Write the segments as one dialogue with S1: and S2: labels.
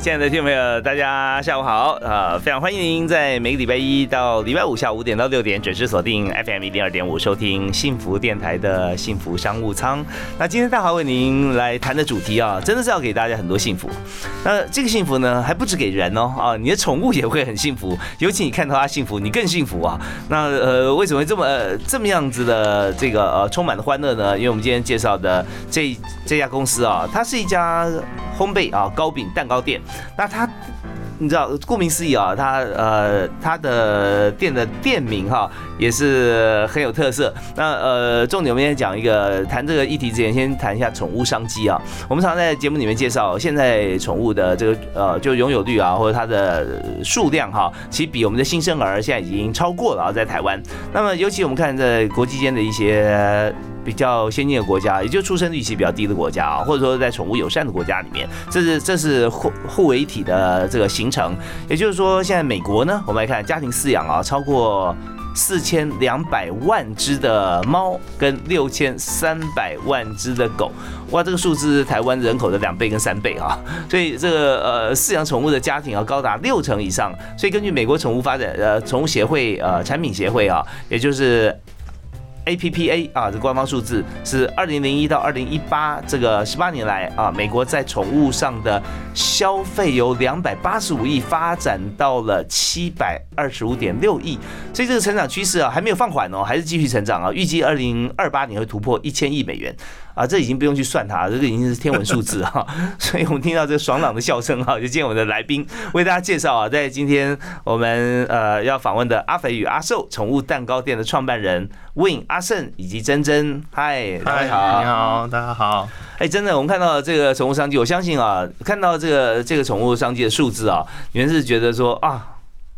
S1: 亲爱的听众朋友，大家下午好啊！非常欢迎您在每个礼拜一到礼拜五下午五点到六点准时锁定 FM 一零二点五，收听幸福电台的幸福商务舱。那今天大华为您来谈的主题啊，真的是要给大家很多幸福。那这个幸福呢，还不止给人哦啊，你的宠物也会很幸福，尤其你看到它幸福，你更幸福啊。那呃，为什么这么这么样子的这个呃充满了欢乐呢？因为我们今天介绍的这这家公司啊，它是一家烘焙啊糕饼蛋糕店。那它，你知道，顾名思义啊，它呃，它的店的店名哈也是很有特色。那呃，重点我们先讲一个，谈这个议题之前，先谈一下宠物商机啊。我们常在节目里面介绍，现在宠物的这个呃，就拥有率啊，或者它的数量哈，其实比我们的新生儿现在已经超过了啊，在台湾。那么尤其我们看在国际间的一些。比较先进的国家，也就出生率其实比较低的国家啊，或者说在宠物友善的国家里面，这是这是互互为一体的这个形成。也就是说，现在美国呢，我们来看家庭饲养啊，超过四千两百万只的猫跟六千三百万只的狗，哇，这个数字是台湾人口的两倍跟三倍啊。所以这个呃饲养宠物的家庭啊高达六成以上。所以根据美国宠物发展呃宠物协会呃产品协会啊，也就是。APPA 啊，这官方数字是二零零一到二零一八这个十八年来啊，美国在宠物上的消费由两百八十五亿发展到了七百二十五点六亿，所以这个成长趋势啊还没有放缓哦，还是继续成长啊，预计二零二八年会突破一千亿美元。啊，这已经不用去算它，这个已经是天文数字哈。所以我们听到这个爽朗的笑声哈，就见我们的来宾为大家介绍啊，在今天我们呃要访问的阿肥与阿寿宠物蛋糕店的创办人 Win 阿胜以及珍珍，嗨，
S2: 大家好，你好，大家好。
S1: 哎，真的，我们看到这个宠物商机，我相信啊，看到这个这个宠物商机的数字啊，你们是觉得说啊。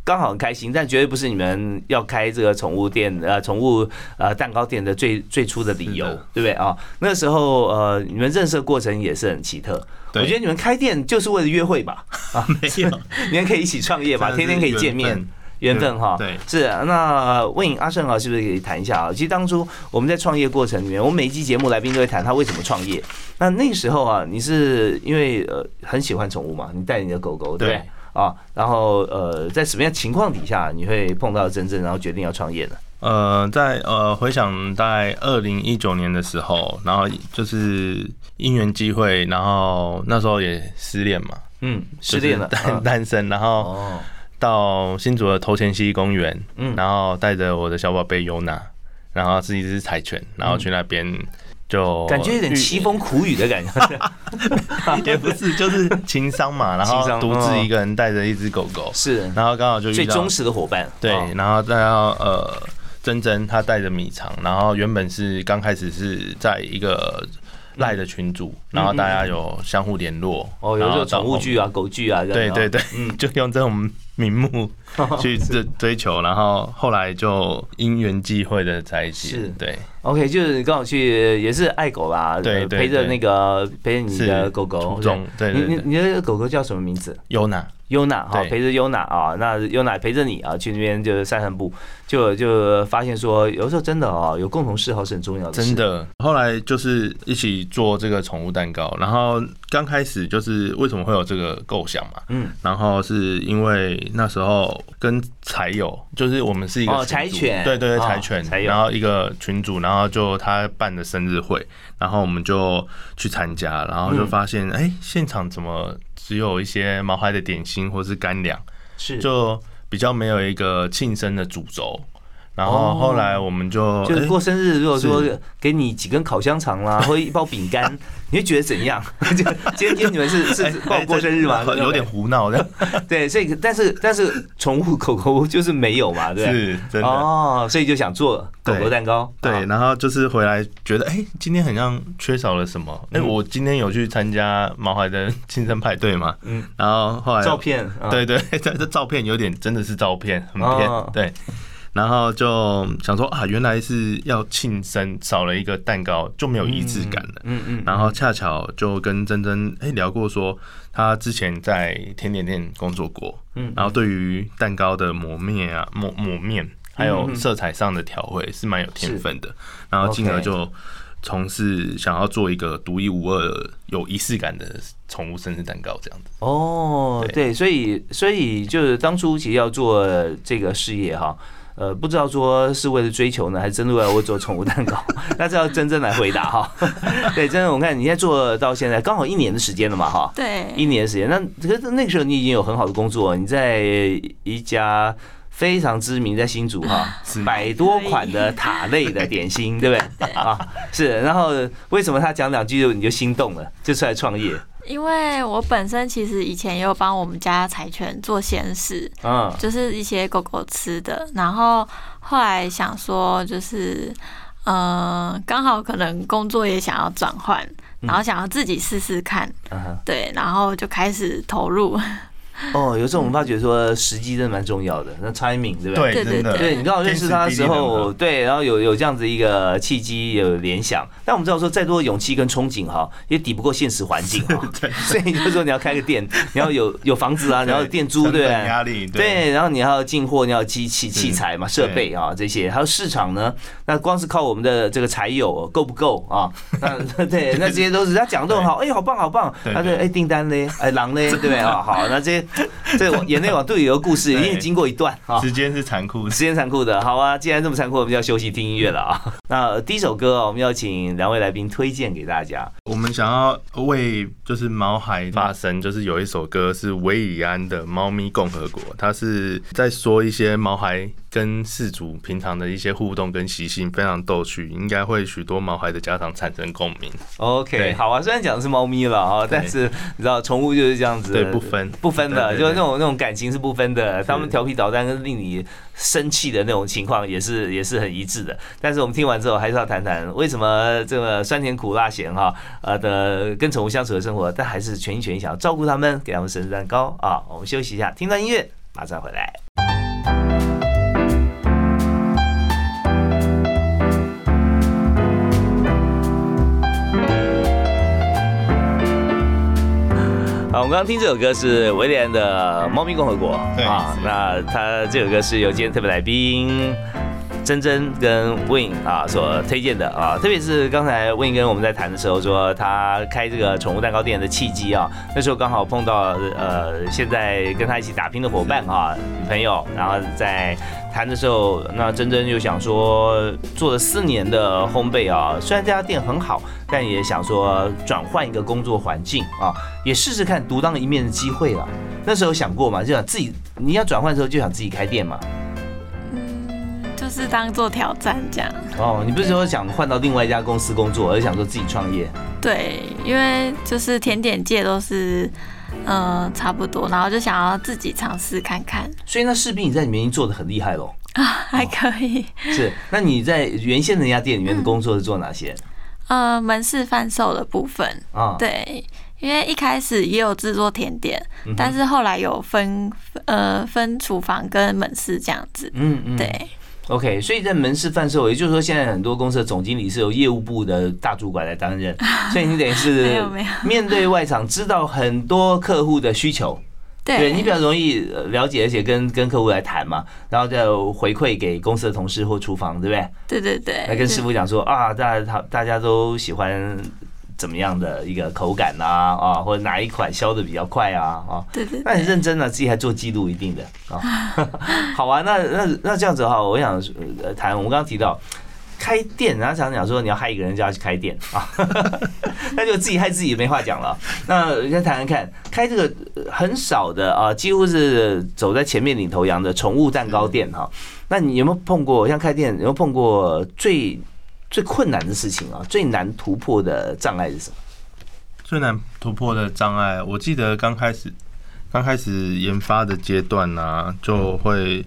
S1: 刚好很开心，但绝对不是你们要开这个宠物店呃宠物呃蛋糕店的最最初的理由，对不对啊？那时候呃你们认识的过程也是很奇特，我觉得你们开店就是为了约会吧？
S2: 啊，没有，
S1: 你们可以一起创业吧？天天可以见面，缘分哈。
S2: 对，
S1: 是。那问阿胜啊，是不是可以谈一下啊？其实当初我们在创业过程里面，我每一期节目来宾都会谈他为什么创业。那那时候啊，你是因为呃很喜欢宠物嘛？你带你的狗狗，对不对？啊，然后呃，在什么样情况底下你会碰到真正，然后决定要创业呢？
S2: 呃，在呃回想在二零一九年的时候，然后就是因缘机会，然后那时候也失恋嘛，
S1: 嗯，失恋了，
S2: 单 单身，然后到新竹的头前溪公园，嗯，然后带着我的小宝贝尤娜，然后是一只柴犬，然后去那边。就
S1: 感觉有点凄风苦雨的感觉，
S2: 也不是，就是情商嘛，然后独自一个人带着一只狗狗，
S1: 是，
S2: 然后刚好就
S1: 最忠实的伙伴，
S2: 对，然后再要呃，珍珍她带着米肠，然后原本是刚开始是在一个赖的群组，然后大家有相互联络，
S1: 哦，有时候宠物剧啊、狗剧啊，
S2: 对对对，嗯，就用这种。名目去 追追求，然后后来就因缘际会的在一起。
S1: 是，
S2: 对
S1: ，OK，就是刚好去也是爱狗吧，
S2: 对，
S1: 陪着那个陪着你的狗狗。
S2: 对，
S1: 你你你的狗狗叫什么名字？
S2: 优娜。
S1: 优娜哈，陪着优娜啊，那优娜陪着你啊，去那边就是散散步，就就发现说，有时候真的啊，有共同嗜好是很重要的。
S2: 真的，后来就是一起做这个宠物蛋糕，然后刚开始就是为什么会有这个构想嘛，嗯，然后是因为那时候跟柴友，就是我们是一个
S1: 柴犬，
S2: 对对对，柴犬，然后一个群主，然后就他办的生日会，然后我们就去参加，然后就发现，哎，现场怎么？只有一些毛孩的点心或是干粮，
S1: 是
S2: 就比较没有一个庆生的主轴。然后后来我们就
S1: 就是过生日，如果说
S2: 是
S1: 给你几根烤香肠啦，或者一包饼干，你会觉得怎样？就 今天今天你们是是是帮我过生日吗？
S2: 有点胡闹的，
S1: 对，所以但是但是宠物狗狗就是没有嘛，对？
S2: 是真的。
S1: 哦，所以就想做狗狗蛋糕，
S2: 对，
S1: 啊
S2: 然后就是回来觉得，哎、今天好像缺少了什么。哎、
S1: 嗯
S2: 我今天有去参加毛孩的庆生派对嘛，
S1: 嗯，
S2: 然后后来
S1: 照，片，啊
S2: 对对，这这照片有点真的是照片，很偏，
S1: 哦
S2: 对。然后就想说啊，原来是要庆生，少了一个蛋糕就没有仪式感了。
S1: 嗯嗯，
S2: 然后恰巧就跟珍珍哎聊过说，她之前在甜点店工作过，
S1: 嗯
S2: 然后对于蛋糕的磨面啊、磨磨面，还有
S1: 嗯
S2: 色彩上的调绘是蛮有天分的，然后进而就从事想要做一个独一无二、有仪式感的宠物生日蛋糕这样子。
S1: 哦，
S2: 对
S1: 对，所以所以就是当初其实要做这个事业哈。呃，不知道说是为了追求呢，还是真的为了我做宠物蛋糕？那这要真正来回答哈。对，真的，我看你现在做到现在刚好一年的时间了嘛哈。
S3: 对，
S1: 一年的时间，那可是那个时候你已经有很好的工作，你在一家非常知名，在新竹哈，百多款的塔类的点心，对不对？啊，是。然后为什么他讲两句就你就心动了，就出来创业？
S3: 因为我本身其实以前也有帮我们家柴犬做鲜食，
S1: 嗯，
S3: 就是一些狗狗吃的，然后后来想说就是。嗯，刚好可能工作也想要转换，然后想要自己试试看，
S1: 嗯
S3: 对，然后就开始投入。
S1: 哦，有时候我们发觉说时机真的蛮重要的，那 timing 对不对？
S3: 对
S2: 真的，
S1: 对，你刚好认识他的时候，对，然后有有这样子一个契机，有联想。但我们知道说，再多的勇气跟憧憬哈，也抵不过现实环境哈。所以就是说，你要开个店，你要有有房子啊，然后有店租，对不对？
S2: 压力，
S1: 对，然后你还要进货，你要机器、器材嘛、设备啊这些，还有市场呢。那光是靠我们的这个柴友够不够啊？那对，那这些都是他讲的都很好，哎，好棒好棒。
S2: 对
S1: 他说，哎，订单嘞，哎，狼嘞，对不对啊？好，那这些 这个眼泪往肚里流的故事，一定经过一段啊。
S2: 时间是残酷的
S1: 时。间残酷的，好啊！既然这么残酷，我们就要休息听音乐了啊。那第一首歌啊，我们要请两位来宾推荐给大家。
S2: 我们想要为就是毛孩发声，就是有一首歌是韦礼安的《猫咪共和国》，它是在说一些毛孩跟饲主平常的一些互动跟习性，非常逗趣，应该会许多毛孩的家长产生共鸣。
S1: OK，好啊。虽然讲的是猫咪了啊，但是你知道宠物就是这样子，
S2: 对不分
S1: 不分的，就是那种那种感情是不分的。他们调皮捣蛋跟令你生气的那种情况也是 也是很一致的。但是我们听完之后，还是要谈谈为什么这个酸甜苦辣咸哈呃的跟宠物相处的生活，但还是全心全意想要照顾他们，给他们生日蛋糕啊。我们休息一下，听段音乐，马上回来。好，我们刚刚听这首歌是威廉的《猫咪共和国》啊，那他这首歌是由今天特别来宾珍珍跟 Win 啊所推荐的啊，特别是刚才 Win 跟我们在谈的时候说他开这个宠物蛋糕店的契机啊，那时候刚好碰到呃现在跟他一起打拼的伙伴啊女朋友，然后在谈的时候，那珍珍就想说做了四年的烘焙啊，虽然这家店很好，但也想说转换一个工作环境啊，也试试看独当一面的机会了。那时候想过嘛，就想自己你要转换的时候就想自己开店嘛。
S3: 嗯，就是当做挑战这样。
S1: 哦，你不是说想换到另外一家公司工作，而是想说自己创业？
S3: 对，因为就是甜点界都是，嗯、差不多，然后就想要自己尝试看看，
S1: 所以那势必你在里面已经做的很厉害喽。
S3: 啊还可以。
S1: 是，那你在原先的那家店里面的工作是做哪些？
S3: 呃，门市贩售的部分，
S1: 啊，
S3: 对，因为一开始也有制作甜点，
S1: 嗯
S3: 但是后来有分呃分厨房跟门市这样子，
S1: 嗯嗯，
S3: 对，
S1: OK，所以在门市贩售，也就是说，现在很多公司的总经理是由业务部的大主管来担任，所以你等于
S3: 没
S1: 是面对外场，知道很多客户的需求，对你比较容易呃了解，而且跟跟客户来谈嘛，然后再回馈给公司的同事或厨房，对不对？
S3: 对对对，
S1: 来跟师傅讲说啊，大家他大家都喜欢怎么样的一个口感啊啊，或者哪一款消的比较快啊啊，
S3: 对对
S1: 那你，认真了，自己还做记录一定的啊。好啊，那那那这样子哈，我想呃谈，我们刚刚提到开店，然后常常讲说你要害一个人就要去开店啊，那就自己害自己没话讲了。那先谈谈看，开这个很少的啊，几乎是走在前面领头羊的宠物蛋糕店哈。那你有没有碰过像开店有没有碰过最最困难的事情啊？最难突破的障碍是什么？
S2: 最难突破的障碍，我记得刚开始刚开始研发的阶段呢，就会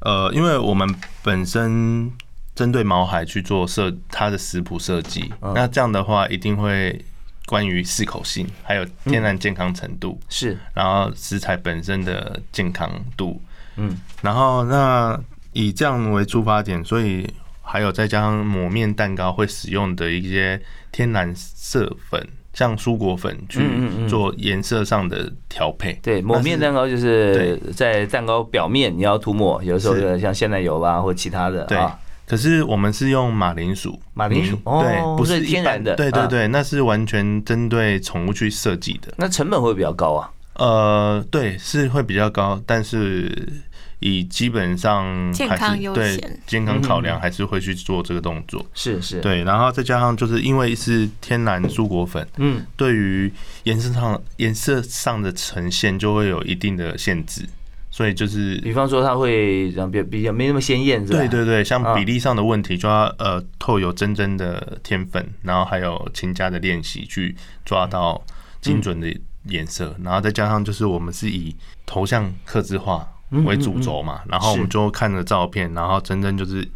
S2: 呃，因为我们本身针对毛孩去做设它的食谱设计，那这样的话一定会关于适口性，还有天然健康程度，
S1: 是，
S2: 然后食材本身的健康度，嗯，然后那以这样为出发点，所以还有再加上抹面蛋糕会使用的一些天然色粉。像蔬果粉去做颜色上的调配，
S1: 对，抹面蛋糕就是在蛋糕表面你要涂抹，有时候像鲜奶油啦或其他的啊。
S2: 可是我们是用马铃薯，
S1: 马铃薯
S2: 对，不
S1: 是天然的，
S2: 对对对，那是完全针对宠物去设计的。
S1: 那成本会比较高啊？
S2: 呃，对，是会比较高，但是。以基本上
S3: 健康优
S2: 先，健康考量还是会去做这个动作。
S1: 是是，
S2: 对，然后再加上就是因为是天然蔬果粉，嗯，对于颜色上颜色上的呈现就会有一定的限制，所以就是，
S1: 比方说它会让比比较没那么鲜艳，
S2: 对对对，像比例上的问题就要呃透有真正的天分，然后还有勤加的练习去抓到精准的颜色，然后再加上就是我们是以头像刻字化。为主轴嘛，然后我们就看着照片，然后真正就是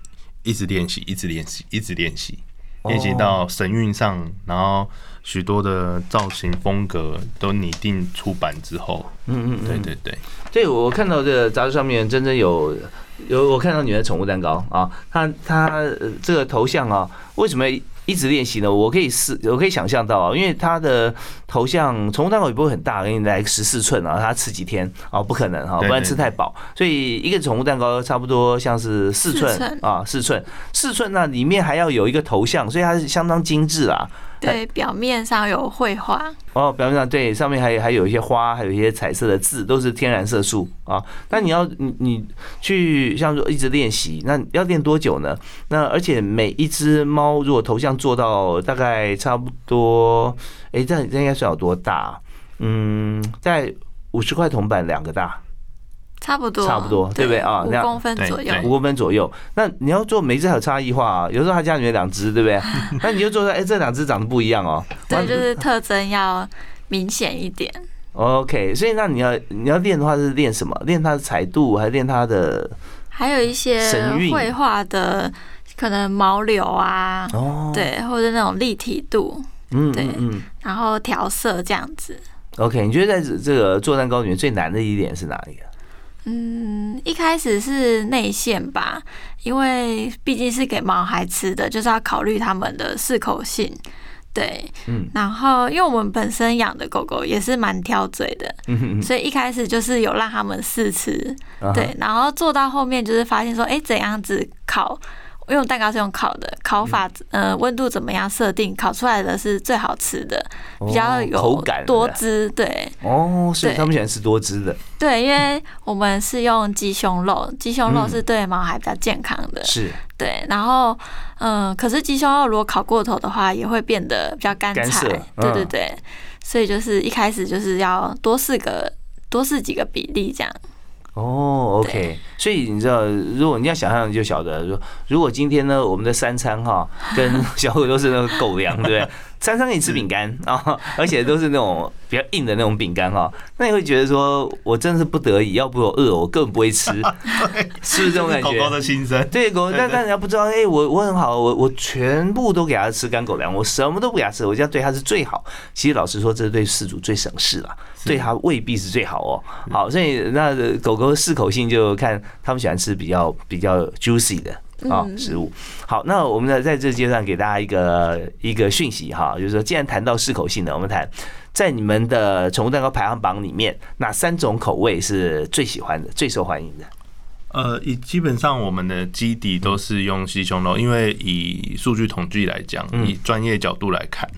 S2: 一直练习，一直练习，一直练习，练习到神韵上，然后许多的造型风格都拟定出版之后，嗯嗯，对对对，
S1: 对我看到这个杂志上面真正有有我看到你的宠物蛋糕啊，它它这个头像啊，为什么？一直练习呢，我可以试，我可以想象到啊，因为他的头像宠物蛋糕也不会很大，给你来十四寸啊，他吃几天啊？不可能哈，不然吃太饱。所以一个宠物蛋糕差不多像是四寸啊，四寸，四寸那里面还要有一个头像，所以它是相当精致啊。
S3: 对，表面上有绘画
S1: 哦，表面上对，上面还还有一些花，还有一些彩色的字，都是天然色素啊。那你要你你去像说一直练习，那要练多久呢？那而且每一只猫如果头像做到大概差不多，哎，这这应该算有多大？嗯，在五十块铜板两个大。
S3: 差不多，
S1: 差不多，对不对啊？
S3: 五公分左右，
S1: 五公分左右。那你要做每只还有差异化啊，有时候他家里面两只，对不对？那你就做出来，哎，这两只长得不一样哦。
S3: 对，就是特征要明显一点。
S1: OK，所以那你要你要练的话是练什么？练它的彩度，还是练它的？
S3: 还有一些绘画的，可能毛流啊，哦，对，或者那种立体度，嗯，对，嗯，然后调色这样子。
S1: OK，你觉得在这个做蛋糕里面最难的一点是哪一个？
S3: 嗯，一开始是内馅吧，因为毕竟是给毛孩吃的，就是要考虑他们的适口性。对，嗯，然后因为我们本身养的狗狗也是蛮挑嘴的，所以一开始就是有让他们试吃，对，然后做到后面就是发现说，哎，怎样子烤。因为蛋糕是用烤的，烤法呃温度怎么样设定，烤出来的是最好吃的，比较有
S1: 口感
S3: 多汁，对。
S1: 哦，所以他们喜欢吃多汁的。
S3: 对，因为我们是用鸡胸肉，鸡胸肉是对毛孩比较健康的。
S1: 是。
S3: 对，然后嗯，可是鸡胸肉如果烤过头的话，也会变得比较干柴。对对对，所以就是一开始就是要多试个多试几个比例这样。
S1: 哦，OK，所以你知道，如果你要想象，就晓得说，如果今天呢，我们的三餐哈，跟小狗都是那个狗粮，对不对？餐餐给你吃饼干啊，而且都是那种比较硬的那种饼干哈，那你会觉得说，我真的是不得已，要不我饿，我根本不会吃，是不是这种感觉？
S2: 狗狗的心声。
S1: 对狗，但但人家不知道，哎，我我很好，我我全部都给它吃干狗粮，我什么都不给它吃，我这样对它是最好。其实老实说，这是对饲主最省事了，对它未必是最好哦。好，所以那狗狗的适口性就看他们喜欢吃比较比较 juicy 的。啊，食物好，那我们呢，在这阶段给大家一个一个讯息哈，就是说，既然谈到适口性的，我们谈在你们的宠物蛋糕排行榜里面，哪三种口味是最喜欢的、最受欢迎的？
S2: 呃，以基本上我们的基底都是用鸡胸肉，因为以数据统计来讲，以专业角度来看，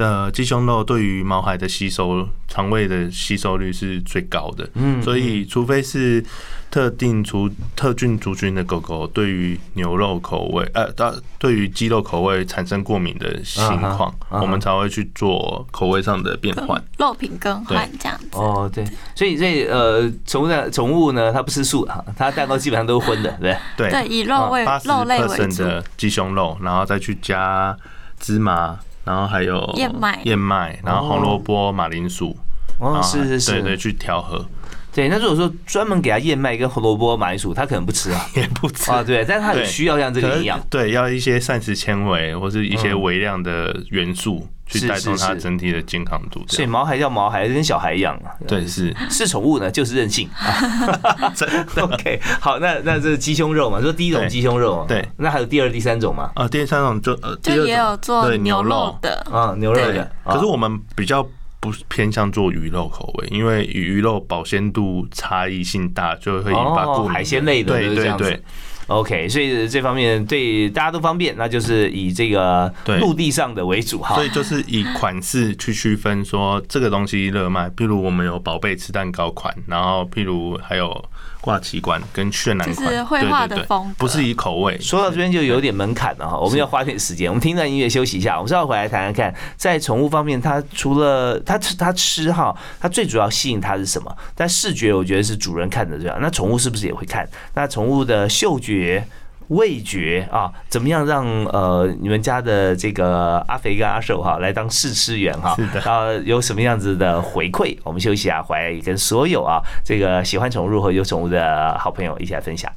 S2: 呃，鸡胸肉对于毛孩的吸收，肠胃的吸收率是最高的。嗯，所以除非是特定族特菌族群的狗狗，对于牛肉口味，呃，对于鸡肉口味产生过敏的情况，我们才会去做口味上的变换，
S3: 肉品更换这样子。
S1: 哦，对，所以所以呃，宠物的宠物呢，它不吃素，它蛋糕基本上都是荤的，对
S2: 对？
S3: 对，以肉为肉类为主
S2: 的鸡胸肉，然后再去加芝麻。然后还有
S3: 燕麦，
S2: 燕麦，然后红萝卜、马铃薯，
S1: 哦，是是是，
S2: 对对，去调和。
S1: 对，那如果说专门给他燕麦跟红萝卜、马铃薯，他可能不吃啊，
S2: 也不吃。
S1: 啊，对，但是他有需要像这个营养，
S2: 对，要一些膳食纤维或是一些微量的元素去带动它整体的健康度。
S1: 所以毛孩叫毛孩，跟小孩一样啊。
S2: 对，是
S1: 是宠物呢，就是任性。OK，好，那那这是鸡胸肉嘛？说第一种鸡胸肉，
S2: 对，
S1: 那还有第二、第三种吗？
S2: 啊，第三种就呃，
S3: 就也有做牛肉的
S1: 啊，牛肉的。
S2: 可是我们比较。不偏向做鱼肉口味，因为鱼肉保鲜度差异性大，就会引发过敏。
S1: 海鲜类的，
S2: 对对对。
S1: OK，所以这方面对大家都方便，那就是以这个陆地上的为主哈。
S2: 所以就是以款式去区分，说这个东西热卖，譬如我们有宝贝吃蛋糕款，然后譬如还有。挂旗冠跟渲染款，
S3: 是绘画的风
S2: 不是以口味。
S1: 说到这边就有点门槛了哈，我们要花点时间。我们听段音乐休息一下，我们稍后回来谈谈看，在宠物方面，它除了它吃它吃哈，它最主要吸引它是什么？但视觉我觉得是主人看的这样，那宠物是不是也会看？那宠物的嗅觉？味觉啊，怎么样让呃你们家的这个阿肥跟阿瘦哈来当试吃员哈？
S2: 是的。
S1: 啊，有什么样子的回馈？我们休息啊，回来跟所有啊这个喜欢宠物和有宠物的好朋友一起来分享。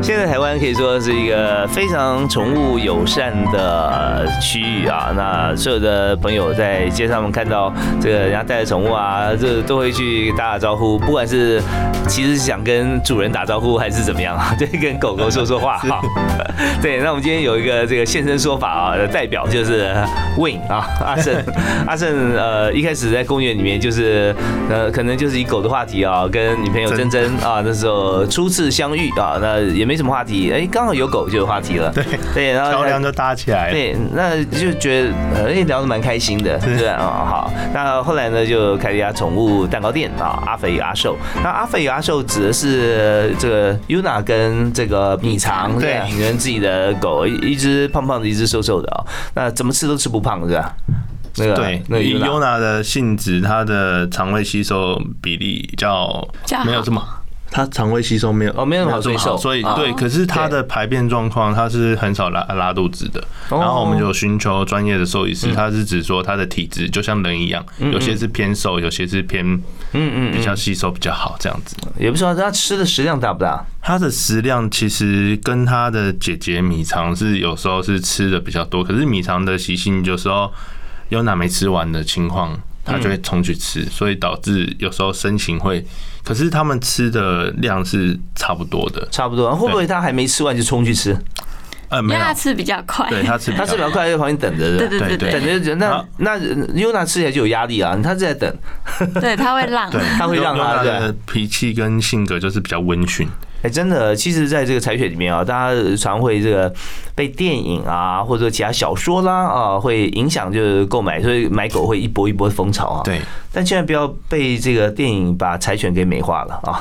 S1: 现在台湾可以说是一个非常宠物友善的区域啊，那所有的朋友在街上看到这个人家带着宠物啊，这都会去打打招呼，不管是其实是想跟主人打招呼还是怎么样啊，就跟狗狗说说话哈。对，那我们今天有一个这个现身说法啊的代表就是 Win 啊，阿胜，阿胜呃一开始在公园里面就是呃可能就是以狗的话题啊，跟女朋友珍珍啊那时候初次相遇啊，那也。没什么话题，哎，刚好有狗就有话题了。
S2: 对
S1: 对，
S2: 然后桥梁就搭起来了。
S1: 对，那就觉得哎聊得蛮开心的，对啊，好。那后来呢，就开了一家宠物蛋糕店啊，阿肥阿瘦。那阿肥阿瘦指的是这个 Yuna 跟这个米肠，对，你们自己的狗，一只胖胖的，一只瘦瘦的啊。那怎么吃都吃不胖，是吧？
S2: 那个对，那 Yuna 的性质，它的肠胃吸收比例较没有这么。它肠胃吸收没有
S1: 哦，没有好吸收，
S2: 所以对，可是它的排便状况，它是很少拉拉肚子的。然后我们就寻求专业的兽医师，他是指说他的体质就像人一样，有些是偏瘦，有些是偏嗯嗯比较吸收比较好这样子。
S1: 也不知道他吃的食量大不大？
S2: 他的食量其实跟他的姐姐米肠是有时候是吃的比较多，可是米肠的习性有时候有哪没吃完的情况。他就会冲去吃，所以导致有时候身形会，可是他们吃的量是差不多的，
S1: 差不多。会不会他还没吃完就冲去吃？
S3: 呃，没有，他吃比较快，
S2: 对他吃
S1: 他吃比较快，在旁边等着，
S3: 对对对，
S1: 等着。那那优娜吃起来就有压力啊，他在等，
S3: 对他会 让，
S1: 他会让他
S2: 的脾气跟性格就是比较温驯。
S1: 哎，真的，其实，在这个采选里面啊，大家常会这个被电影啊，或者其他小说啦啊，会影响就是购买，所以买狗会一波一波的风潮啊。
S2: 对。
S1: 但千万不要被这个电影把柴犬给美化了啊！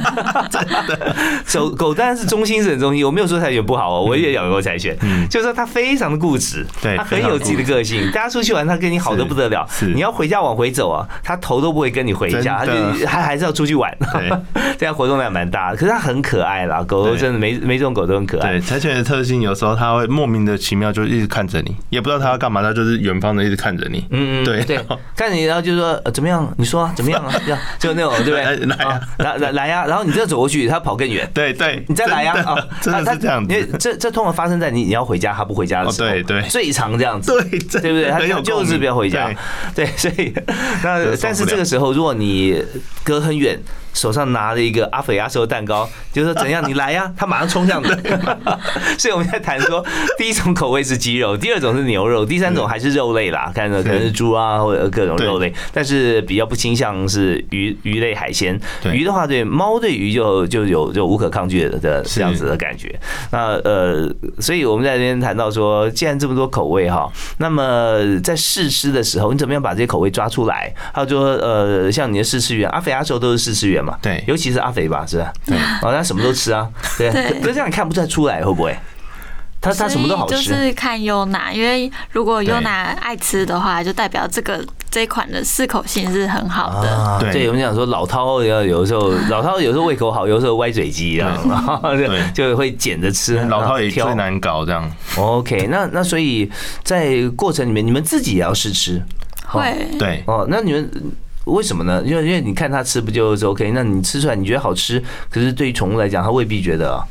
S2: 真的，
S1: 狗狗当然是忠心是很忠心，我没有说柴犬不好哦，我也养过柴犬，嗯就是说它非常的固执，
S2: 对，
S1: 它很有自己的个性。大家出去玩，它跟你好的不得了，你要回家往回走啊，它头都不会跟你回家，它就还还是要出去玩。对 这样活动量蛮大的，可是它很可爱啦，狗狗真的每每种狗都很可爱。
S2: 对，柴犬的特性有时候它会莫名的奇妙，就一直看着你，也不知道它要干嘛，它就是远方的一直看着你。嗯嗯，对
S1: 对，看着你，然后就说。怎么样？你说怎么样啊？就那种对不对？
S2: 来
S1: 来来来呀！然后你再走过去，它跑更远。
S2: 对对，
S1: 你再来呀！啊，
S2: 真的是这样子。因为
S1: 这这通常发生在你你要回家，它不回家的时候。
S2: 对对，
S1: 最常这样子。
S2: 对
S1: 对不对？它就是不要回家。对，所以那但是这个时候，如果你隔很远，手上拿着一个阿菲亚寿蛋糕，就说怎样你来呀，他马上冲向你。所以我们在谈说，第一种口味是鸡肉，第二种是牛肉，第三种还是肉类啦，看着可能是猪啊或者各种肉类，但是比较不倾向是鱼鱼类海鲜。鱼的话，对猫对鱼就就有就无可抗拒的的这样子的感觉。那呃，所以我们在这边谈到说，既然这么多口味哈，那么在试吃的时候，你怎么样把这些口味抓出来？还有说呃，像你的试吃员阿肥阿瘦都是试吃员嘛？
S2: 对，
S1: 尤其是阿肥吧，是吧？对，哦，他什么都吃啊，对，可是这样你看不太出来会不会？他他什么都好吃，
S3: 就是看优娜，因为如果优娜爱吃的话，就代表这个这一款的适口性是很好的。
S1: 对，我们讲说老饕要有时候 老饕有时候胃口好，有时候歪嘴鸡这样，就会捡着吃。
S2: 老饕也最难搞这样。
S1: OK，那那所以在过程里面，你们自己也要试吃。
S3: 会。
S2: 对。
S1: 哦，那你们为什么呢？因为因为你看它吃不就是 OK？那你吃出来你觉得好吃，可是对于宠物来讲，它未必觉得。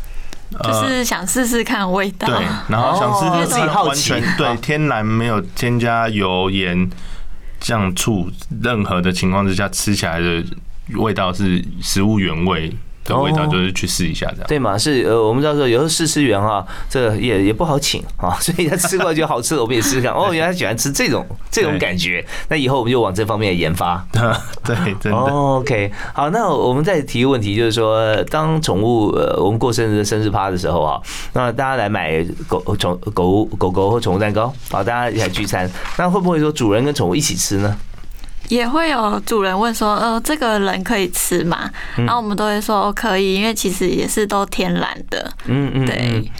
S3: 就是想试试看味道，
S2: 对，然后想试试
S1: 自己好奇，
S2: 对，天然没有添加油盐酱醋，任何的情况之下，吃起来的味道是食物原味。的味道就是去试一下这样，
S1: 对嘛？是呃，我们知道说有时候试吃员哈，这也也不好请啊，所以他吃过就好吃的，我们也试试看。哦，原来喜欢吃这种这种感觉，那以后我们就往这方面研发。
S2: 对，真的。
S1: OK，好，那我们再提一个问题，就是说，当宠物呃，我们过生日生日趴的时候啊，那大家来买狗宠狗狗狗或宠物蛋糕，好，大家一起来聚餐，那会不会说主人跟宠物一起吃呢？
S3: 也会有主人问说，呃，这个人可以吃吗？然后我们都会说可以，因为其实也是都天然的。嗯嗯，对。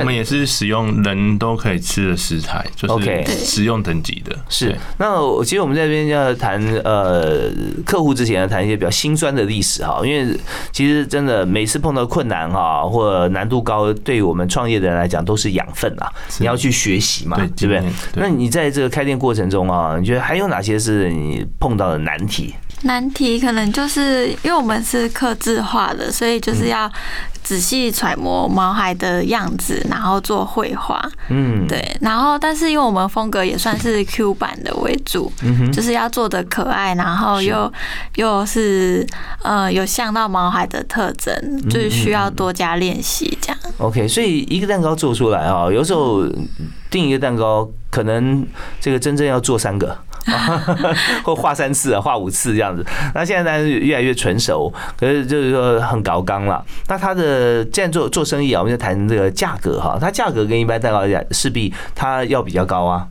S2: 我们也是使用人都可以吃的食材，就是食用等级的。
S1: 是，那其实我们这边要谈呃客户之前要谈一些比较心酸的历史哈，因为其实真的每次碰到困难哈或难度高，对于我们创业的人来讲都是养分啊，你要去学习嘛，对不对？那你在这个开店过程中啊，你觉得还有哪些是你碰到的难题？
S3: 难题可能就是因为我们是刻字化的，所以就是要仔细揣摩毛孩的样子，然后做绘画。嗯，对。然后，但是因为我们风格也算是 Q 版的为主，就是要做的可爱，然后又又是呃有像到毛孩的特征，就是需要多加练习这样。
S1: OK，所以一个蛋糕做出来啊，有时候订一个蛋糕，可能这个真正要做三个。或画三次啊，画五次这样子。那现在当然越来越成熟，可是就是说很高刚了。那他的这样做做生意啊，我们就谈这个价格哈。它价格跟一般蛋糕讲，势必它要比较高啊，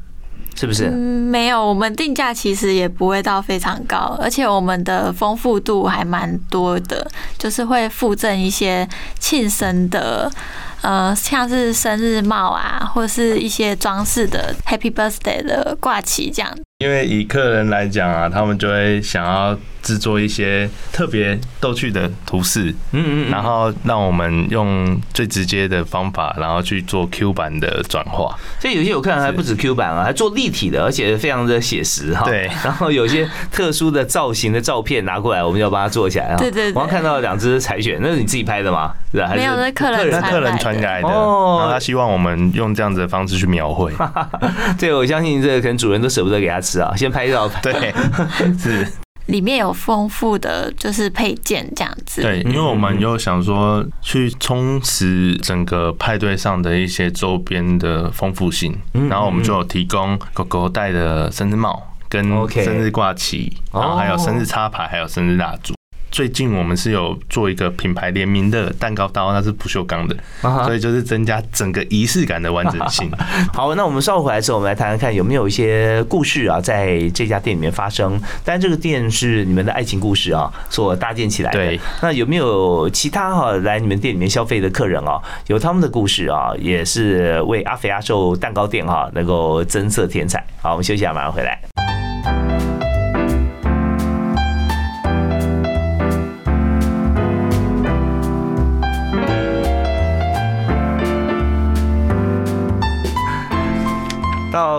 S1: 是不是？
S3: 嗯，没有，我们定价其实也不会到非常高，而且我们的丰富度还蛮多的，就是会附赠一些庆生的。呃，像是生日帽啊，或者是一些装饰的 Happy Birthday 的挂旗这样。
S2: 因为以客人来讲啊，他们就会想要制作一些特别逗趣的图示，嗯嗯，然后让我们用最直接的方法，然后去做 Q 版的转化。
S1: 所以有些有客人还不止 Q 版啊，还做立体的，而且非常的写实哈。
S2: 对。
S1: 然后有些特殊的造型的照片拿过来，我们要帮他做起来啊。
S3: 对对。
S1: 我刚看到两只柴犬，那是你自己拍的吗？是
S3: 吧？没有，那客人
S2: 客人传来的。哦。然后他希望我们用这样子的方式去描绘。
S1: 对，我相信这个可能主人都舍不得给他吃。啊，先拍照。
S2: 对，是
S3: 里面有丰富的就是配件这样子。
S2: 对，因为我们又想说去充实整个派对上的一些周边的丰富性，然后我们就有提供狗狗戴的生日帽、跟生日挂旗，然后还有生日插牌，还有生日蜡烛。最近我们是有做一个品牌联名的蛋糕刀，那是不锈钢的，所以就是增加整个仪式感的完整性。
S1: 好，那我们稍后回来之后，我们来谈谈看有没有一些故事啊，在这家店里面发生。但这个店是你们的爱情故事啊，所搭建起来的。
S2: 对，
S1: 那有没有其他哈来你们店里面消费的客人啊，有他们的故事啊，也是为阿肥阿寿蛋糕店哈能够增色添彩。好，我们休息一下，马上回来。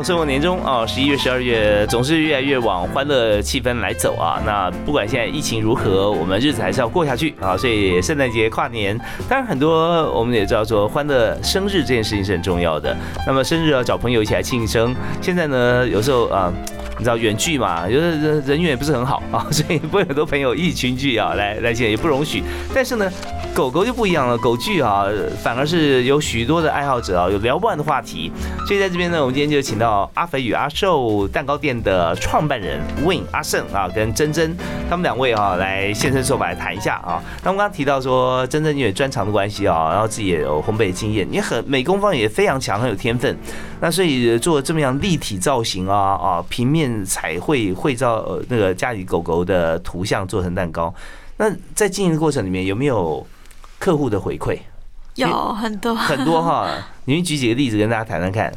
S1: 生活年终啊，十一月、十二月总是越来越往欢乐气氛来走啊。那不管现在疫情如何，我们日子还是要过下去啊。所以圣诞节、跨年，当然很多我们也知道说，欢乐生日这件事情是很重要的。那么生日要找朋友一起来庆生。现在呢，有时候啊。你知道远距嘛，就是人人缘也不是很好啊，所以不会很多朋友一群聚啊，来来见也不容许。但是呢，狗狗就不一样了，狗聚啊，反而是有许多的爱好者啊，有聊不完的话题。所以在这边呢，我们今天就请到阿肥与阿寿蛋糕店的创办人 Win 阿胜啊，跟珍珍他们两位啊，来现身说法来谈一下啊。那我们刚刚提到说，珍珍因为专长的关系啊，然后自己也有烘焙经验，也很美工方也非常强，很有天分。那所以做这么样立体造型啊啊，平面彩绘绘造呃那个家里狗狗的图像做成蛋糕。那在经营的过程里面有没有客户的回馈？
S3: 有很多
S1: 很多哈，你们举几个例子跟大家谈谈看。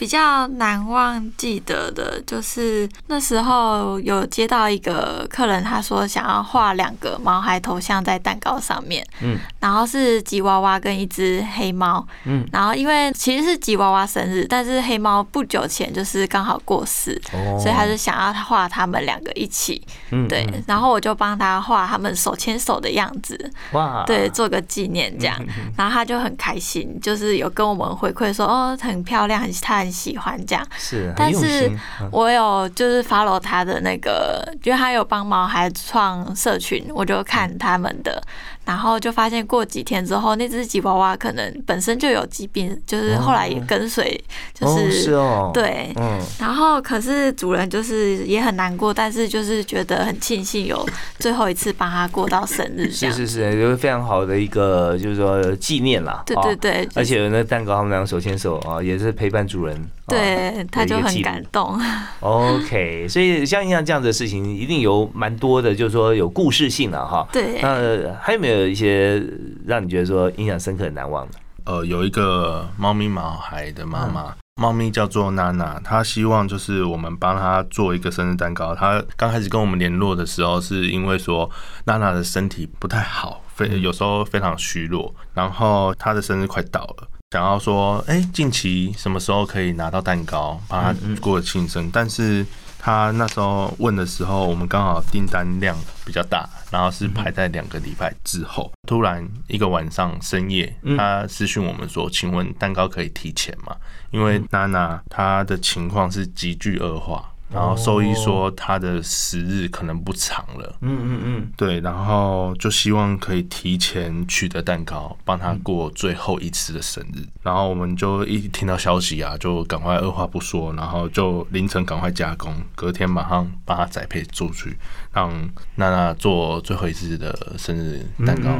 S3: 比较难忘记得的就是那时候有接到一个客人，他说想要画两个毛孩头像在蛋糕上面，嗯，然后是吉娃娃跟一只黑猫，嗯，然后因为其实是吉娃娃生日，但是黑猫不久前就是刚好过世，所以他就想要画他们两个一起，嗯，对，然后我就帮他画他们手牵手的样子，哇，对，做个纪念这样，然后他就很开心，就是有跟我们回馈说哦很漂亮，很他很。喜欢这样，
S1: 是，
S3: 但是我有就是 follow 他的那个，因为他有帮毛孩创社群，我就看他们的。然后就发现过几天之后，那只吉娃娃可能本身就有疾病，就是后来也跟随，就是对，嗯。然后可是主人就是也很难过，但是就是觉得很庆幸有最后一次帮他过到生日，
S1: 是是是，有非常好的一个就是说纪念啦。
S3: 对对对，
S1: 而且那蛋糕他们两个手牵手啊，也是陪伴主人，
S3: 对，他就很感动。
S1: OK，所以像像这样的事情，一定有蛮多的，就是说有故事性了哈。
S3: 对，
S1: 那还有没有？有一些让你觉得说印象深刻、难忘的。
S2: 呃，有一个猫咪毛孩的妈妈，猫咪叫做娜娜，她希望就是我们帮她做一个生日蛋糕。她刚开始跟我们联络的时候，是因为说娜娜的身体不太好，非有时候非常虚弱，然后她的生日快到了，想要说，哎，近期什么时候可以拿到蛋糕，帮她过庆生？但是她那时候问的时候，我们刚好订单量比较大。然后是排在两个礼拜之后，突然一个晚上深夜，他私讯我们说：“请问蛋糕可以提前吗？”因为娜娜她的情况是急剧恶化。然后兽医说他的时日可能不长了，嗯嗯嗯，对，然后就希望可以提前取得蛋糕，帮他过最后一次的生日。然后我们就一听到消息啊，就赶快二话不说，然后就凌晨赶快加工，隔天马上把它栽培出去，让娜娜做最后一次的生日蛋糕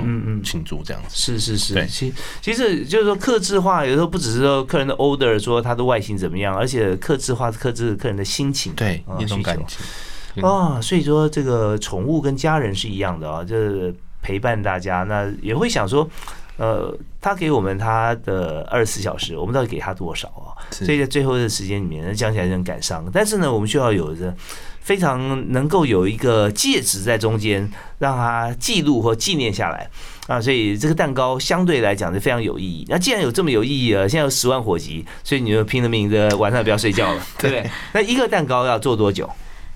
S2: 庆祝这样子。
S1: 是是是，对，其其实就是说克制化，有时候不只是说客人的 order 说他的外形怎么样，而且克制化克制客人的心情。
S2: 对，一种感情
S1: 啊，所以说这个宠物跟家人是一样的啊，就是陪伴大家，那也会想说，呃，他给我们他的二十四小时，我们到底给他多少啊？所以在最后的时间里面，讲起来很感伤。但是呢，我们需要有着非常能够有一个戒指在中间，让它记录或纪念下来啊。所以这个蛋糕相对来讲是非常有意义。那既然有这么有意义了，现在有十万火急，所以你就拼了命的晚上不要睡觉了，对不对？那一个蛋糕要做多久？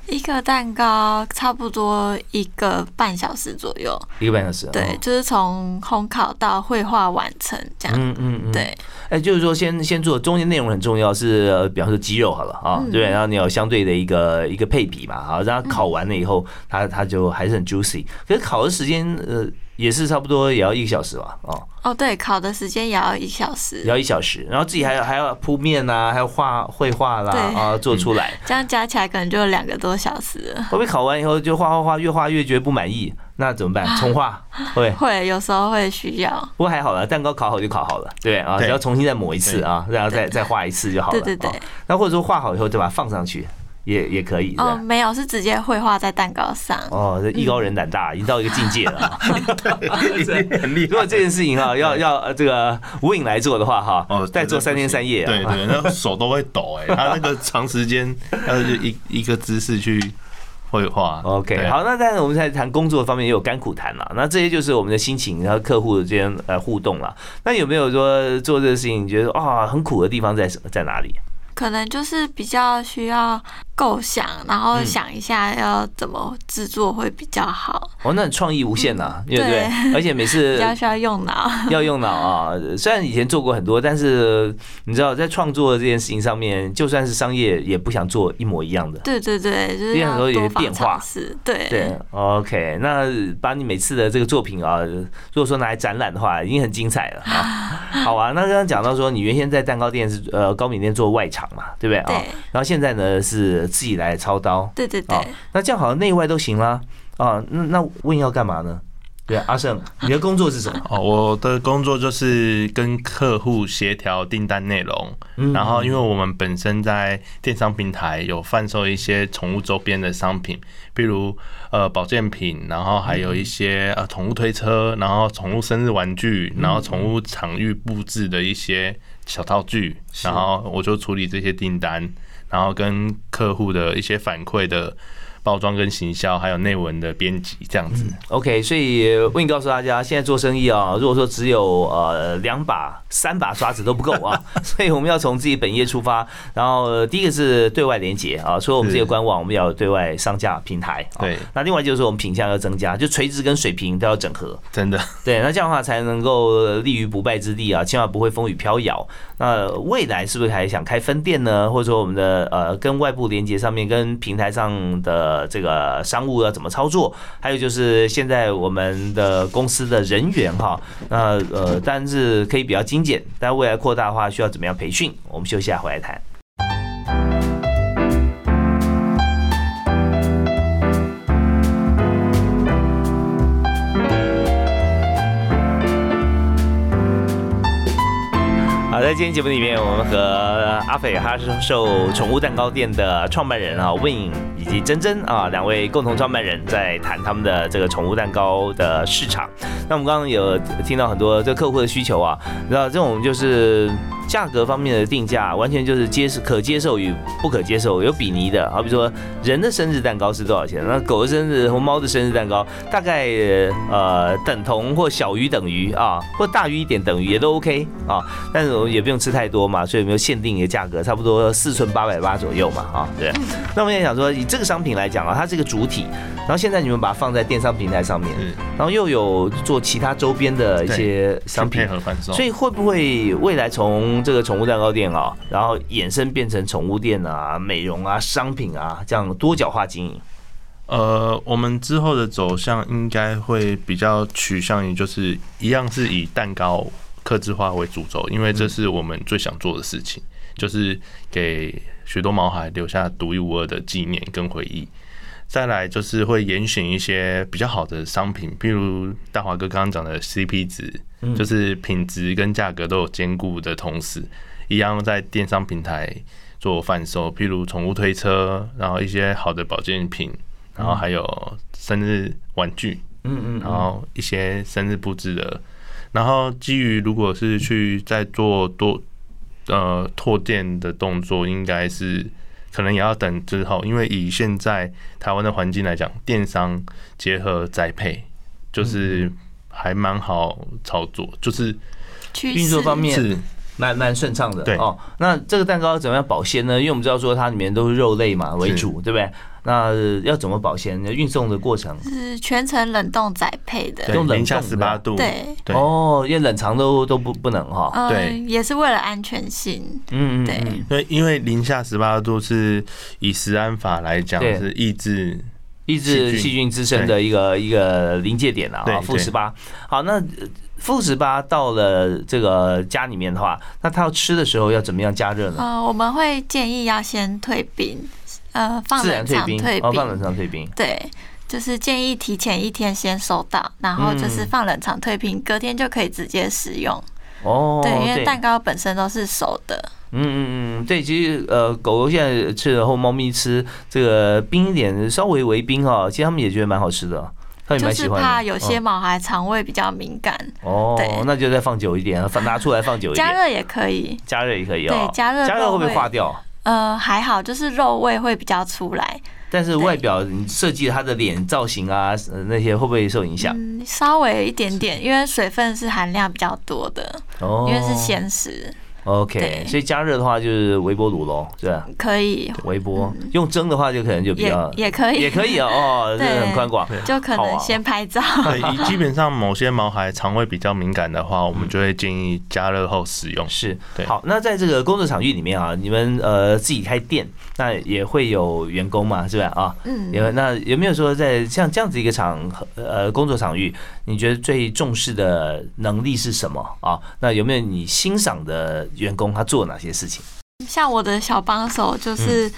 S3: 一个蛋糕差不多一个半小时左右，
S1: 一个半小时。
S3: 对，就是从烘烤到绘画完成这样。嗯嗯嗯。对，
S1: 哎，就是说先先做中间内容很重要，是比方说鸡肉好了啊，对，然后你有相对的一个一个配比嘛，好，让它烤完了以后，它它就还是很 juicy。可是烤的时间呃。也是差不多也要一个小时吧，哦
S3: 哦，对，烤的时间也要一小时，也
S1: 要一小时，然后自己还要还要铺面呐，还要画绘画啦，啊，做出来，
S3: 这样加起来可能就两个多小时。
S1: 会不会烤完以后就画画画，越画越觉得不满意？那怎么办？重画会
S3: 会有时候会需要，
S1: 不过还好了，蛋糕烤好就烤好了，对啊，只 要重新再抹一次啊，然后再再画一次就好了。
S3: 对对对，
S1: 那或者说画好以后就把它放上去。也也可以哦，
S3: 没有，是直接绘画在蛋糕上。
S1: 哦，这艺高人胆大，已经到一个境界了。很厉害。如果这件事情哈，要要这个无影来做的话哈，哦，再做三天三夜，
S2: 对对，那手都会抖哎，他那个长时间他就一一个姿势去绘画。
S1: OK，好，那但是我们在谈工作方面也有甘苦谈了，那这些就是我们的心情，然后客户之间呃互动了。那有没有说做这个事情，你觉得啊很苦的地方在什么在哪里？
S3: 可能就是比较需要构想，然后想一下要怎么制作会比较好。
S1: 哦，那创意无限呐，对不对？而且每次
S3: 比较需要用脑，
S1: 要用脑啊。虽然以前做过很多，但是你知道，在创作这件事情上面，就算是商业，也不想做一模一样的。
S3: 对对对，就是
S1: 很多有些变化。
S3: 是，对
S1: 对。OK，那把你每次的这个作品啊，如果说拿来展览的话，已经很精彩了啊。好啊，那刚刚讲到说，你原先在蛋糕店是呃糕饼店做外场嘛，对不对啊？然后现在呢是自己来操刀。
S3: 对对对。
S1: 那这样好像内外都行啦。啊，那那问要干嘛呢？对，阿胜，你的工作是什么？
S2: 哦，我的工作就是跟客户协调订单内容。然后，因为我们本身在电商平台有贩售一些宠物周边的商品，比如呃保健品，然后还有一些呃宠物推车，然后宠物生日玩具，然后宠物场域布置的一些小道具。然后我就处理这些订单，然后跟客户的一些反馈的。包装跟行销，还有内文的编辑这样子。
S1: OK，所以我已告诉大家，现在做生意啊，如果说只有呃两把、三把刷子都不够啊，所以我们要从自己本业出发。然后第一个是对外连接啊，除了我们这个官网，我们要对外上架平台。
S2: 对，
S1: 那另外就是说我们品相要增加，就垂直跟水平都要整合。
S2: 真的，
S1: 对，那这样的话才能够立于不败之地啊，千万不会风雨飘摇。那未来是不是还想开分店呢？或者说我们的呃跟外部连接上面，跟平台上的，这个商务要怎么操作？还有就是现在我们的公司的人员哈，那呃，但是可以比较精简，但未来扩大的话需要怎么样培训？我们休息一下回来谈。好在今天节目里面，我们和阿斐哈寿宠物蛋糕店的创办人啊 Win 以及珍珍啊两位共同创办人在谈他们的这个宠物蛋糕的市场。那我们刚刚有听到很多这客户的需求啊，那这种就是。价格方面的定价完全就是接受可接受与不可接受，有比拟的。好比说人的生日蛋糕是多少钱，那狗的生日和猫的生日蛋糕大概呃等同或小于等于啊，或大于一点等于也都 OK 啊。但是我们也不用吃太多嘛，所以没有限定一个价格，差不多四寸八百八左右嘛啊。对。那我们也想说，以这个商品来讲啊，它是一个主体，然后现在你们把它放在电商平台上面，然后又有做其他周边的一些商品，所以会不会未来从这个宠物蛋糕店啊，然后衍生变成宠物店啊、美容啊、商品啊，这样多角化经营。
S2: 呃，我们之后的走向应该会比较趋向于，就是一样是以蛋糕刻制化为主轴，因为这是我们最想做的事情，就是给许多毛孩留下独一无二的纪念跟回忆。再来就是会严选一些比较好的商品，譬如大华哥刚刚讲的 CP 值。就是品质跟价格都有兼顾的同时，一样在电商平台做贩售，譬如宠物推车，然后一些好的保健品，然后还有生日玩具，嗯嗯，然后一些生日布置的，然后基于如果是去在做多呃拓店的动作，应该是可能也要等之后，因为以现在台湾的环境来讲，电商结合栽培就是。还蛮好操作，就是
S1: 运作方面是蛮蛮顺畅的。
S2: 对哦，
S1: 那这个蛋糕怎么样保鲜呢？因为我们知道说它里面都是肉类嘛为主，对不对？那要怎么保鲜？运送的过程
S3: 是全程冷冻宅配的，
S2: 用零下十八度。
S3: 对
S1: 哦，因为冷藏都都不不能哈。
S2: 对，
S3: 也是为了安全性。嗯嗯，对
S2: 对，因为零下十八度是以食安法来讲是抑制。
S1: 抑制细菌滋生的一个一个临界点了啊，负十八。好，那负十八到了这个家里面的话，那他要吃的时候要怎么样加热呢？
S3: 呃，我们会建议要先退冰，呃，放冷藏退冰，
S1: 放冷藏退冰。
S3: 对，就是建议提前一天先收到，然后就是放冷藏退冰，隔天就可以直接食用。哦，对，因为蛋糕本身都是熟的。
S1: 嗯嗯嗯，对，其实呃，狗狗现在吃，然后猫咪吃这个冰一点，稍微微冰哈，其实他们也觉得蛮好吃的，他们蛮喜欢。
S3: 就是怕有些毛孩肠胃比较敏感。
S1: 哦，那就再放久一点，放拿出来放久一点。
S3: 加热也可以，
S1: 加热也可以哦。
S3: 对，加热
S1: 加热会不会化掉？
S3: 呃，还好，就是肉味会比较出来。
S1: 但是外表你设计他的脸造型啊，那些会不会受影响？
S3: 嗯，稍微一点点，因为水分是含量比较多的，哦，因为是鲜食。
S1: OK，所以加热的话就是微波炉喽，是吧？
S3: 可以
S1: 微波用蒸的话就可能就比较
S3: 也可以，
S1: 也可以哦，哦，这
S3: 对
S1: 个很宽广。
S3: 就可能先拍照。
S2: 对，基本上某些毛孩肠胃比较敏感的话，我们就会建议加热后使用。
S1: 是
S2: 对
S1: 好，那在这个工作场域里面啊，你们呃自己开店，那也会有员工嘛，是吧？啊，
S3: 嗯，
S1: 有那有没有说在像这样子一个场呃工作场域，你觉得最重视的能力是什么啊？那有没有你欣赏的员工他做哪些事情？
S3: 像我的小帮手
S1: 嗯
S3: 就是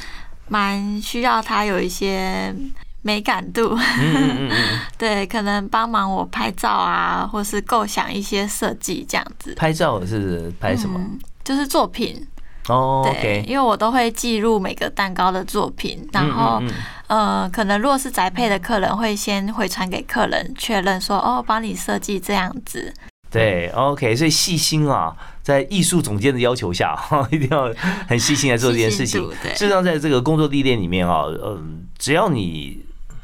S3: 蛮需要他有一些美感度，
S1: 嗯嗯嗯嗯，
S3: 对，可能帮忙我拍照啊，或是构想一些设计这样子。
S1: 拍照是拍什么？
S3: 嗯就是作品，
S1: 哦
S3: 对
S1: ，OK，
S3: 因为我都会记录每个蛋糕的作品，然后
S1: 嗯嗯
S3: 呃，可能如果是宅配的客人，会先回传给客人确认说，哦，帮你设计这样子。
S1: 对，OK，所以细心啊，在艺术总监的要求下，一定要很细心来做这件事情事实上，在这个工作历练里面啊，嗯，只要你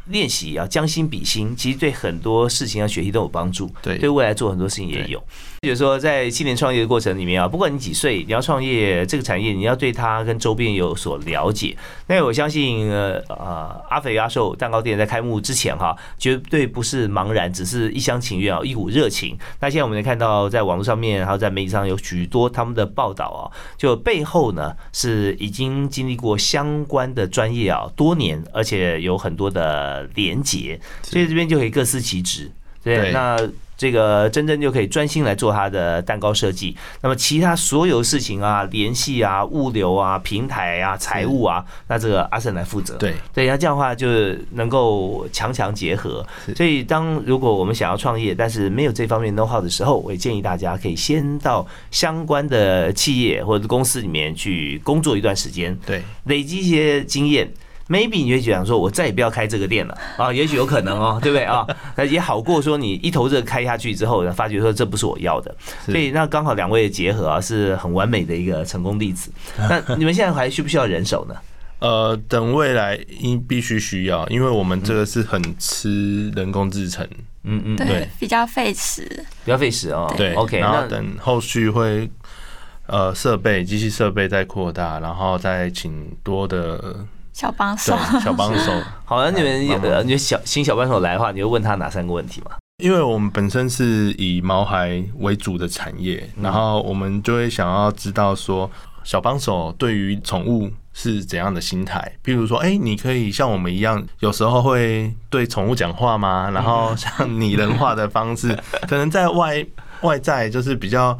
S1: 练习啊，将心比心，其实对很多事情啊学习都有帮助。
S2: 对
S1: 对未来做很多事情也有。比如说，在青年创业的过程里面啊，不管你几岁，你要创业这个产业，你要对它跟周边有所了解。那我相信，呃呃，阿肥阿寿蛋糕店在开幕之前哈，绝对不是茫然，只是一厢情愿啊，一股热情。那现在我们能看到，在网络上面还有在媒体上有许多他们的报道啊，就背后呢是已经经历过相关的专业啊多年，而且有很多的连结，所以这边就可以各司其职。对那这个真真就可以专心来做他的蛋糕设计。那么其他所有事情啊，联系啊、物流啊、平台啊、财务啊，那这个阿胜来负责。
S2: 对
S1: 对，那这样的话就是能够强强结合。所以，当如果我们想要创业，但是没有这方面 know how 的时候，我也建议大家可以先到相关的企业或者公司里面去工作一段时间，
S2: 对
S1: 累积一些经验。Maybe 你会讲说，我再也不要开这个店了啊，也许有可能哦，对不对啊？那也好过说你一头热开下去之后，发觉说这不是我要的，所以那刚好两位的结合啊，是很完美的一个成功例子。那你们现在还需不需要人手呢？
S2: 呃，等未来应必须需要，因为我们这个是很吃人工制成，
S1: 嗯嗯，
S3: 对，比较费时。
S1: 比较费时哦。
S2: 对
S1: ，OK，
S2: 然后
S1: 那
S2: 等后续会呃设备机器设备再扩大，然后再请多的
S3: 小帮手，
S2: 小帮手，
S1: 好，那你们有你小新小帮手来的话，你会问他哪三个问题吗？
S2: 因为我们本身是以毛孩为主的产业，然后我们就会想要知道说，小帮手对于宠物是怎样的心态？譬如说，哎、你可以像我们一样，有时候会对宠物讲话吗？然后像拟人化的方式，可能在外外在就是比较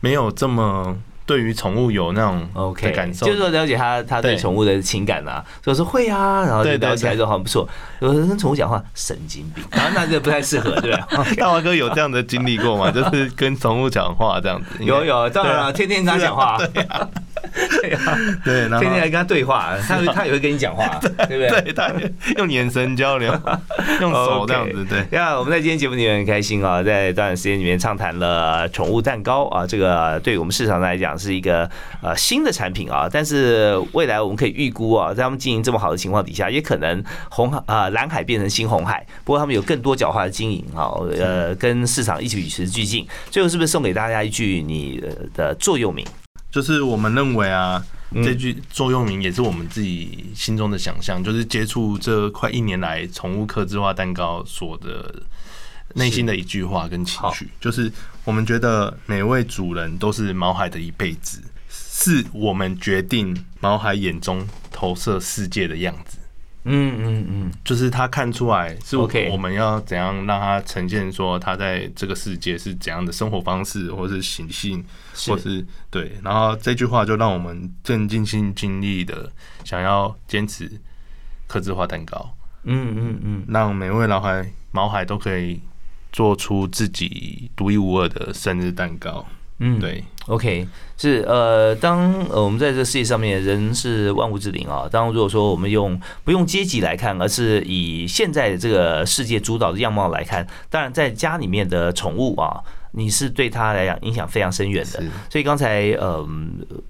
S2: 没有这么对于宠物有那种
S1: OK，
S2: 的感受，
S1: 就是说了解他他对
S2: 对。
S1: 宠物的情感啊，所以说会啊，然后就
S2: 对对
S1: 聊起来
S2: 对。
S1: 就好像不错。有人跟宠物讲话，神经病，然后那就不太适合，对吧？
S2: 大华哥有这样的经历过吗？就是跟宠物讲话这样子，
S1: 有有，当然天天跟他讲话，
S2: 对啊，对啊，然后
S1: 天天来跟他对话，他会他也会跟你讲话，对不对？
S2: 对，他用眼神交流，用手这样子，对。
S1: 那我们在今天节目里面很开心啊，在短短时间里面畅谈了宠物蛋糕啊，这个对我们市场来讲是一个呃新的产品啊，但是未来我们可以预估啊，在他们经营这么好的情况底下，也可能红海啊蓝海变成新红海，不过他们有更多角化的经营啊，呃，跟市场一起与时俱进。最后是不是送给大家一句你的座右铭？
S2: 就是我们认为啊，
S1: 嗯。
S2: 这句座右铭也是我们自己心中的想象，就是接触这快一年来宠物客制化蛋糕所的内心的一句话跟情绪，就是我们觉得每位主人都是毛孩的一辈子，是我们决定毛孩眼中投射世界的样子。
S1: 嗯嗯嗯，
S2: 就是他看出来是
S1: OK
S2: 我们要怎样让他呈现说他在这个世界是怎样的生活方式，或是习性，
S1: 是。
S2: 或是对。然后这句话就让我们更尽心尽力的想要坚持刻字化蛋糕，
S1: 嗯嗯嗯，
S2: 让每位老孩毛孩都可以做出自己独一无二的生日蛋糕。
S1: 嗯，
S2: 对，
S1: OK，是呃，当呃我们在这个世界上面，人是万物之灵啊。当如果说我们用不用阶级来看，而是以现在的这个世界主导的样貌来看，当然在家里面的宠物啊，你是对它来讲影响非常深远的
S2: 是。
S1: 所以刚才呃，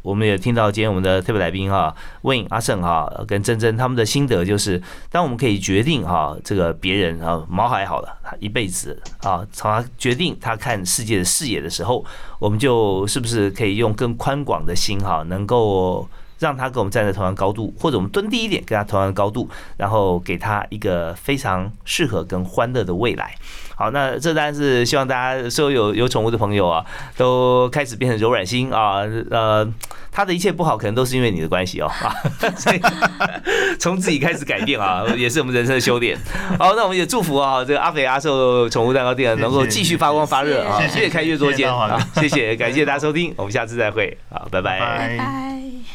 S1: 我们也听到今天我们的特别来宾哈、Wayne 阿胜哈跟珍珍他们的心得就是，当我们可以决定哈、这个别人啊毛孩好了，他一辈子啊，从他决定他看世界的视野的时候，我们就是不就是可以用更宽广的心哈，能够让他跟我们站在同样高度，或者我们蹲低一点跟他同样的高度，然后给他一个非常适合跟欢乐的未来。好，那这当然是希望大家所有有有宠物的朋友啊，都开始变成柔软心啊。呃，他的一切不好，可能都是因为你的关系哦啊。所以从自己开始改变啊，也是我们人生的修炼。好，那我们也祝福啊，这个阿肥阿寿宠物蛋糕店能够继续发光发热啊，越开越多间啊。谢谢，感谢大家收听，我们下次再会，好，拜拜。
S3: 拜。